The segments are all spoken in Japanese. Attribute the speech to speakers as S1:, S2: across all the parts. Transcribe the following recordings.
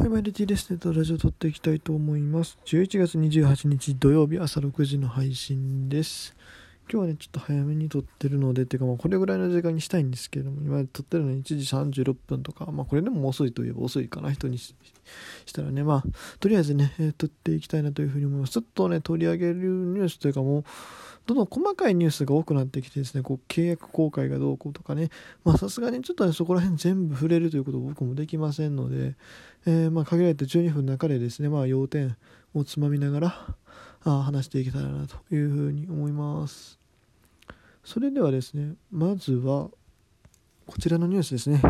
S1: はい、マイルティですね。とラジオ撮っていきたいと思います。11月28日土曜日朝6時の配信です。今日はね、ちょっと早めに撮ってるので、てかまあこれぐらいの時間にしたいんですけれども、今撮ってるのに1時36分とか、まあこれでも遅いといえば遅いかな、人にしたらね、まあ、とりあえずね、えー撮っていきたいなというふうに思います。ちょっとね、取り上げるニュースというかもう、どんどん細かいニュースが多くなってきてですね、こう契約公開がどうこうとかね、まあさすがにちょっとね、そこら辺全部触れるということを僕もできませんので、えーまあ限られた12分の中でですね、まあ要点をつまみながらあ話していけたらなというふうに思います。それではですね、まずは、こちらのニュースですね。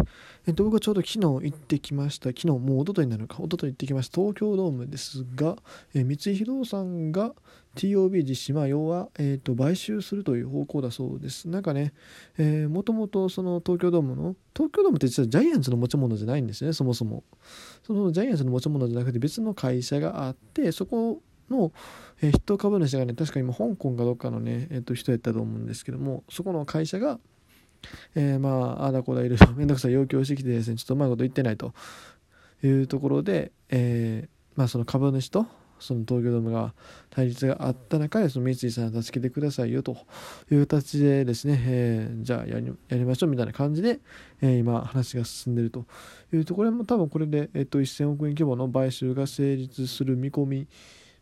S1: えっと、僕はちょうど昨日行ってきました。昨日、もう一昨日になるか、一昨日行ってきました。東京ドームですが、え三井不動産が TOB 実施、まあ、要は、えー、と買収するという方向だそうです。なんかね、え、もともとその東京ドームの、東京ドームって実はジャイアンツの持ち物じゃないんですね、そもそも。そのジャイアンツの持ち物じゃなくて別の会社があって、そこの、え筆頭株主がね、確か今香港かどっかのね、えー、と人やったと思うんですけども、そこの会社が、えーまあ、あだこだいろいろ めんどくさい要求をしてきてですね、ちょっとうまいこと言ってないというところで、えーまあ、その株主とその東京ドームが対立があった中でその三井さんを助けてくださいよという形でですね、えーじゃあやりやりましょうみたいな感じで、えー今話が進んでるというところも多分これで、えっと1000億円規模の買収が成立する見込み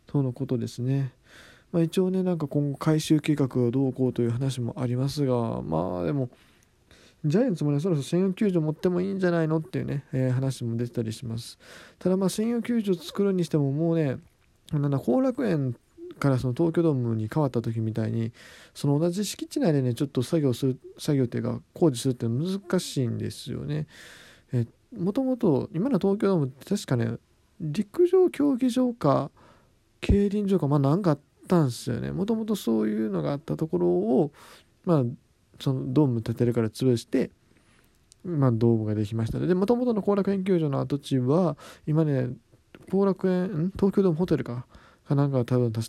S1: とのことですね。まあ、一応ねなんか今後回収計画がどうこうという話もありますがまあでもジャイアンツもねそろそろ専用球場持ってもいいんじゃないのっていうね、えー話も出てたりしますただまあ専用球場作るにしてももうねなんだ後楽園からその東京ドームに変わった時みたいにその同じ敷地内でねちょっと作業する作業っていうか工事するって難しいんですよねえもともと今の東京ドームって確かね陸上競技場か競輪場かまあなんかあったんすよね。もともとそういうのがあったところをまあそのドーム建てるから潰してまあドームができましたでもともとの後楽園球場の跡地は今ね後楽園東京ドームホテルか？かなんかが多分建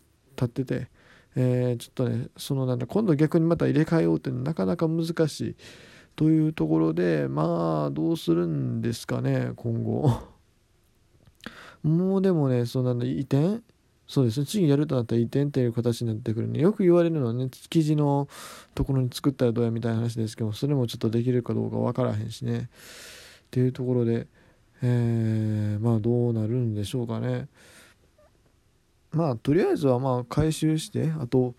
S1: ってて、えーちょっとねそのなんだ今度逆にまた入れ替えようってなかなか難しいというところでまあどうするんですかね今後。もうでもねそうなんだ移転？そうです。ね次やるとなったら移転っていう形になってくるね。よく言われるのはね築地のところに作ったらどうやみたいな話ですけどそれもちょっとできるかどうか分からへんしね。っていうところでえーまあどうなるんでしょうかね。まあとりあえずはまあ回収してあと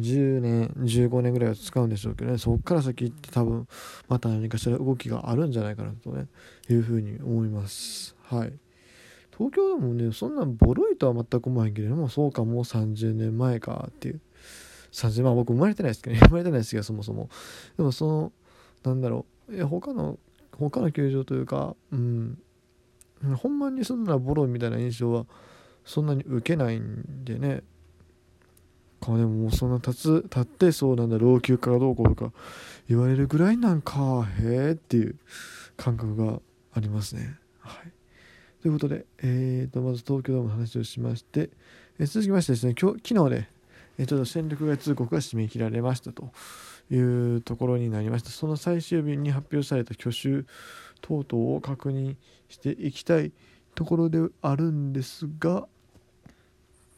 S1: 10年15年ぐらいは使うんでしょうけどね。そこから先って多分また何かしら動きがあるんじゃないかなとねいうふうに思います。はい。東京でもねそんなボロいとは全く思わへんけれどもそうかもう30年前かっていう。30まあ僕生まれてないですけどね。生まれてないですけどそもそも。でもそのなんだろう。いや他の他の球場というかうん。ほんまにそんなボロみたいな印象はそんなに受けないんでね。かでももうそんな立つ立ってそうなんだ老朽化がどうこうとか言われるぐらいなんかへえっていう感覚がありますね。はい。ということで、えー、とまず東京ドームの話をしまして、えー続きましてですね今日昨日で、えーちょっと戦力外通告が締め切られましたというところになりました。その最終日に発表された挙手等々を確認していきたいところであるんですが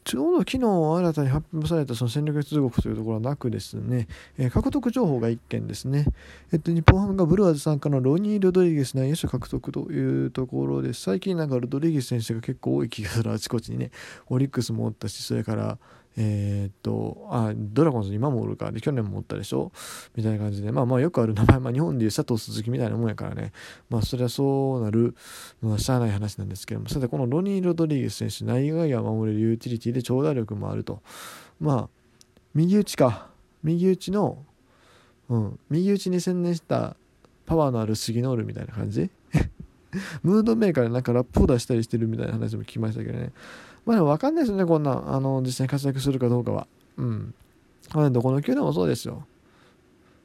S1: ちょうど昨日新たに発表されたその戦略通告というところはなくですね、えー獲得情報が1件ですね、えっと、日本ハムがブルワーズ参加のロニー・ロドリゲス内野手獲得というところです。最近なんかロドリゲス選手が結構多い気がする。あちこちにねオリックスもおったしそれからえーっとあドラゴンズ今もおるかで去年もおったでしょ？みたいな感じでまあまあよくある名前、まあ、日本でいう佐藤鈴木みたいなもんやからね。まあそれはそうなるのはしゃあない話なんですけども。さてこのロニー・ロドリゲス選手内外野守れるユーティリティで長打力もあると。まあ右打ちか。右打ちのうん右打ちに専念したパワーのある杉ノールみたいな感じ？ムードメーカーでなんかラップを出したりしてるみたいな話も聞きましたけどね。まあでも分かんないですよねこんなあの実際に活躍するかどうかは。うん。まあどこの球団もそうですよ。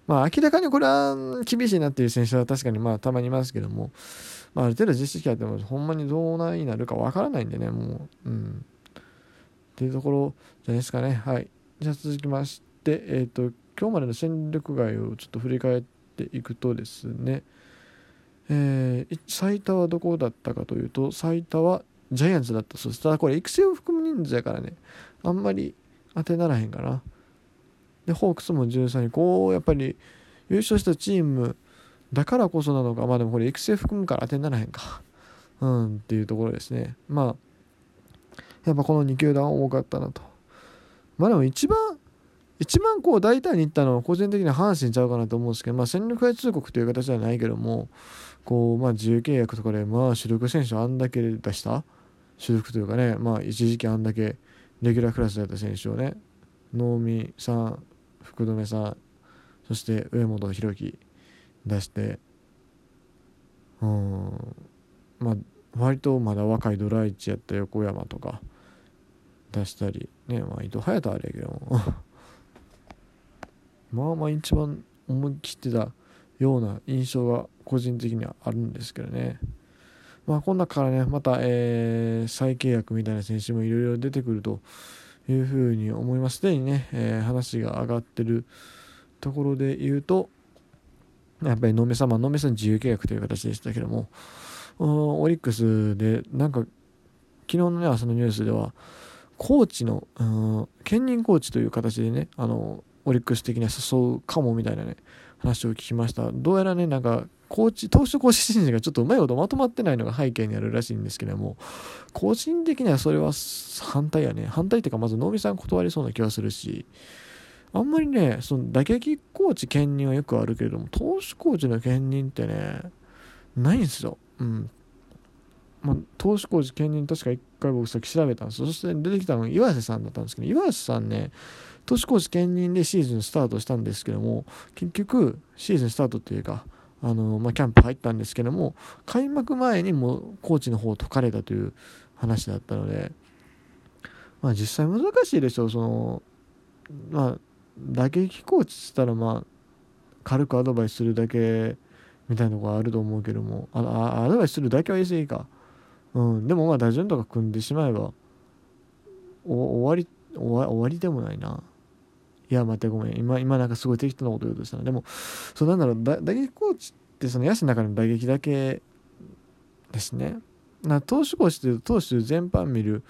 S1: まあ明らかにこれは厳しいなっていう選手は確かにまあたまにいますけども、まあ、ある程度実績あってもほんまにどうなになるか分からないんでねもう。うん。っていうところじゃないですかね。はい。じゃあ続きましてえっ、と今日までの戦力外をちょっと振り返っていくとですね。えー、最多はどこだったかというと最多はジャイアンツだった。そうです。ただこれ育成を含む人数やからね。あんまり当てならへんかな。でホークスも13位こうやっぱり優勝したチームだからこそなのか。まあでもこれ育成含むから当てならへんか。うんっていうところですね。まあやっぱこの2球団多かったなと。まあでも一番一番こう大胆にいったのは個人的には阪神ちゃうかなと思うんですけど、まあ、戦力外通告という形ではないけどもこう、まあ、自由契約とかで、まあ、主力選手あんだけ出した。主力というかね、まあ、一時期あんだけレギュラークラスだった選手をね能見さん福留さんそして上本弘樹出してうんまあ割とまだ若いドライチやった横山とか出したりねまあ伊藤隼人あれやけども。まあまあ一番思い切ってたような印象が個人的にはあるんですけどね。まあこの中からねまた、えー、再契約みたいな選手もいろいろ出てくるというふうに思います。すでにね、えー、話が上がってるところで言うとやっぱり野目様野目さん自由契約という形でしたけどもオリックスでなんか昨日のね朝のニュースではコーチの兼任コーチという形でねあのオリックス的には誘うかもみたいなね話を聞きました。どうやらねなんかコーチ投手コーチ人事がちょっとうまいことまとまってないのが背景にあるらしいんですけども個人的にはそれは反対やね。反対っていうかまず能見さん断りそうな気はするしあんまりねその打撃コーチ兼任はよくあるけれども投手コーチの兼任ってねないんですよ。うん。まあ、投手コーチ兼任確か1回僕さっき調べたんですそして出てきたのが岩瀬さんだったんですけど岩瀬さんね投手コーチ兼任でシーズンスタートしたんですけども結局シーズンスタートっていうかあの、まあ、キャンプ入ったんですけども開幕前にもうコーチの方を解かれたという話だったので、まあ、実際難しいでしょうそのまあ打撃コーチっつったらまあ軽くアドバイスするだけみたいなところあると思うけどもあアドバイスするだけは言い過ぎか。うん、でもまあ打順とか組んでしまえば終わり終わりでもないな。いや待ってごめん。今今なんかすごい適当なこと言うとしたな。でもそうなんだろう。打撃コーチってその野手の中の打撃だけですね。な投手コーチっていうと投手全般見る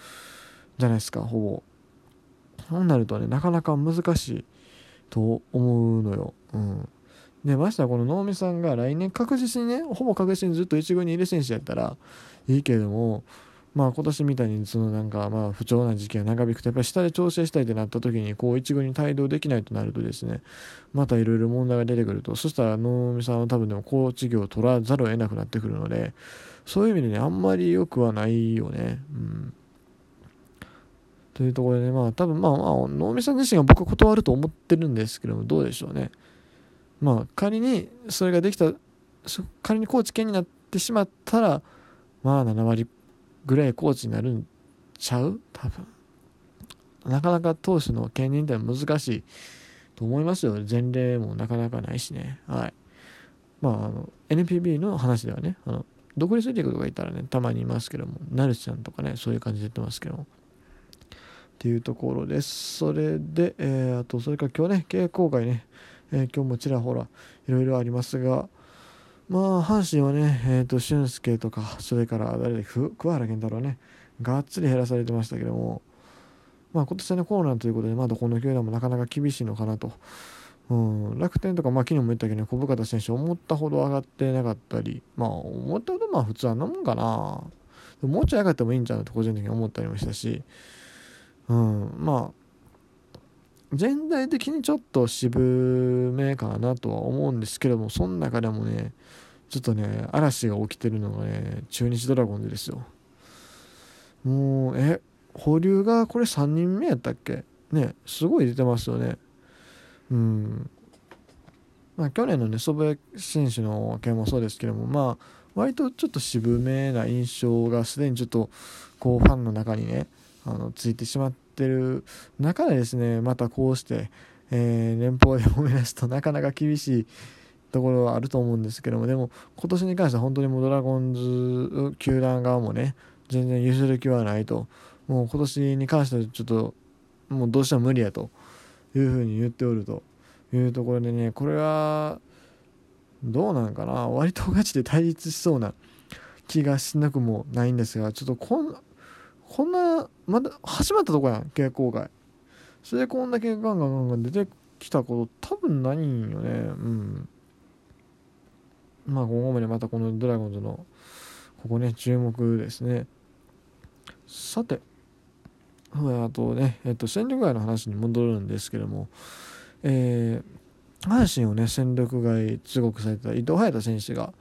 S1: じゃないですかほぼ。そうなるとねなかなか難しいと思うのよ。うん。でましてはこの能見さんが来年確実にねほぼ確実にずっと1軍にいる選手やったらいいけれどもまあ今年みたいにそのなんかまあ不調な時期が長引くとやっぱり下で調整したいってなった時にこう一軍に帯同できないとなるとですねまたいろいろ問題が出てくると。そしたら能見さんは多分でもコーチ業を取らざるを得なくなってくるのでそういう意味でねあんまり良くはないよね。うん。というところでねまあ多分まあまあ能見さん自身が僕は断ると思ってるんですけどもどうでしょうね。まあ仮にそれができた仮にコーチ権になってしまったらまあ7割ぐらいコーチになるんちゃう？多分。なかなか投手の兼任って難しいと思いますよ。前例もなかなかないしね。はい。まああの NPB の話ではねあの独立リーグとかいたらねたまにいますけどもナルちゃんとかねそういう感じで言ってますけども。っていうところです。それで、えー、あとそれから今日ね契約公開ね、えー、今日もちらほらいろいろありますがまあ、阪神はね、えっ、ー、と、俊介とか、それから誰で、桑原健太郎ね、がっつり減らされてましたけども、まあ、今年は、コロナーということで、まだこの球団もなかなか厳しいのかなと。うん、楽天とか、まあ、昨日も言ったけど、ね、小深田選手、思ったほど上がってなかったり、まあ、思ったほど、まあ、普通あんなもんかな。もうちょい上がってもいいんちゃうと、個人的に思ったりもしたし、うん、まあ、全体的にちょっと渋めかなとは思うんですけども、その中でもね、ちょっとね、嵐が起きてるのがね、中日ドラゴンズですよ。もう、え、保留がこれ3人目やったっけ？ね、すごい出てますよね。うん。まあ、去年のね、祖父江選手の件もそうですけども、まあ、割とちょっと渋めな印象がすでにちょっと、こう、ファンの中にね、あの、ついてしまってる中でですね、またこうして、えー、年俸で褒め出すとなかなか厳しいところはあると思うんですけどもでも今年に関しては本当にもうドラゴンズ球団側もね全然譲る気はないと。もう今年に関してはちょっともうどうしても無理やというふうに言っておるというところでねこれはどうなんかな。割とガチで対立しそうな気がしなくもないんですがちょっとこんなこんなまだ始まったとこやん傾向外それでこんだけガンガンガンガン出てきたこと多分ないんよね。うん。まあ今後もねまたこのドラゴンズのここね注目ですねさてあとね、えっと、戦力外の話に戻るんですけども、えー、阪神をね、戦力外通告された伊藤隼太選手が、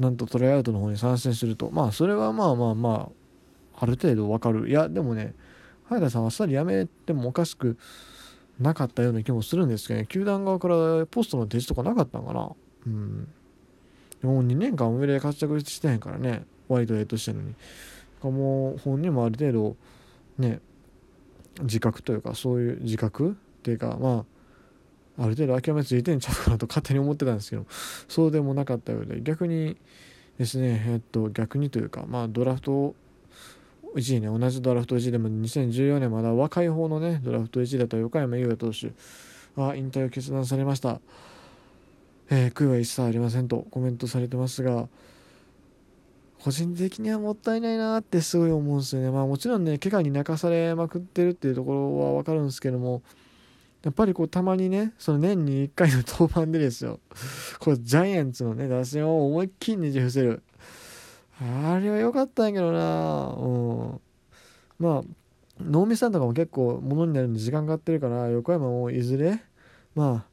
S1: なんとトライアウトの方に参戦すると、まあ、それはまあまあまあ、ある程度わかる。いや、でもね、早田さんはあっさり辞めてもおかしくなかったような気もするんですけどね、球団側からポストの提示とかなかったんかな。うん。でも2年間上で活躍してへんからね、ワイドエイトしてるのに。もう本人もある程度、ね自覚というかそういう自覚っていうかまあある程度諦めついてんちゃうかなと勝手に思ってたんですけどそうでもなかったようで逆にですねえっと逆にというかまあドラフト1位ね同じドラフト1位でも2014年まだ若い方のねドラフト1位だった横山優也投手は引退を決断されました、えー、悔いは一切ありませんとコメントされてますが個人的にはもったいないなってすごい思うんですよね。まあもちろんね、怪我に泣かされまくってるっていうところはわかるんですけども、やっぱりこうたまにね、その年に1回の登板でですよ、こうジャイアンツのね、打線を思いっきりねじ伏せる。あれは良かったんやけどなうん。まあ、能見さんとかも結構ものになるんで時間かかってるから、横山もいずれ、まあ、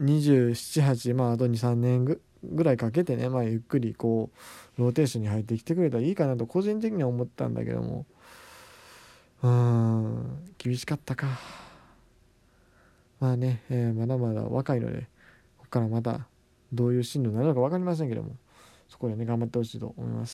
S1: 27、8、まああと2、3年ぐらいかけてね、まあ、ゆっくりこうローテーションに入ってきてくれたらいいかなと個人的には思ったんだけども。うーん厳しかったか。まあね、えー、まだまだ若いのでここからまたどういう進路になるのか分かりませんけどもそこでね頑張ってほしいと思います。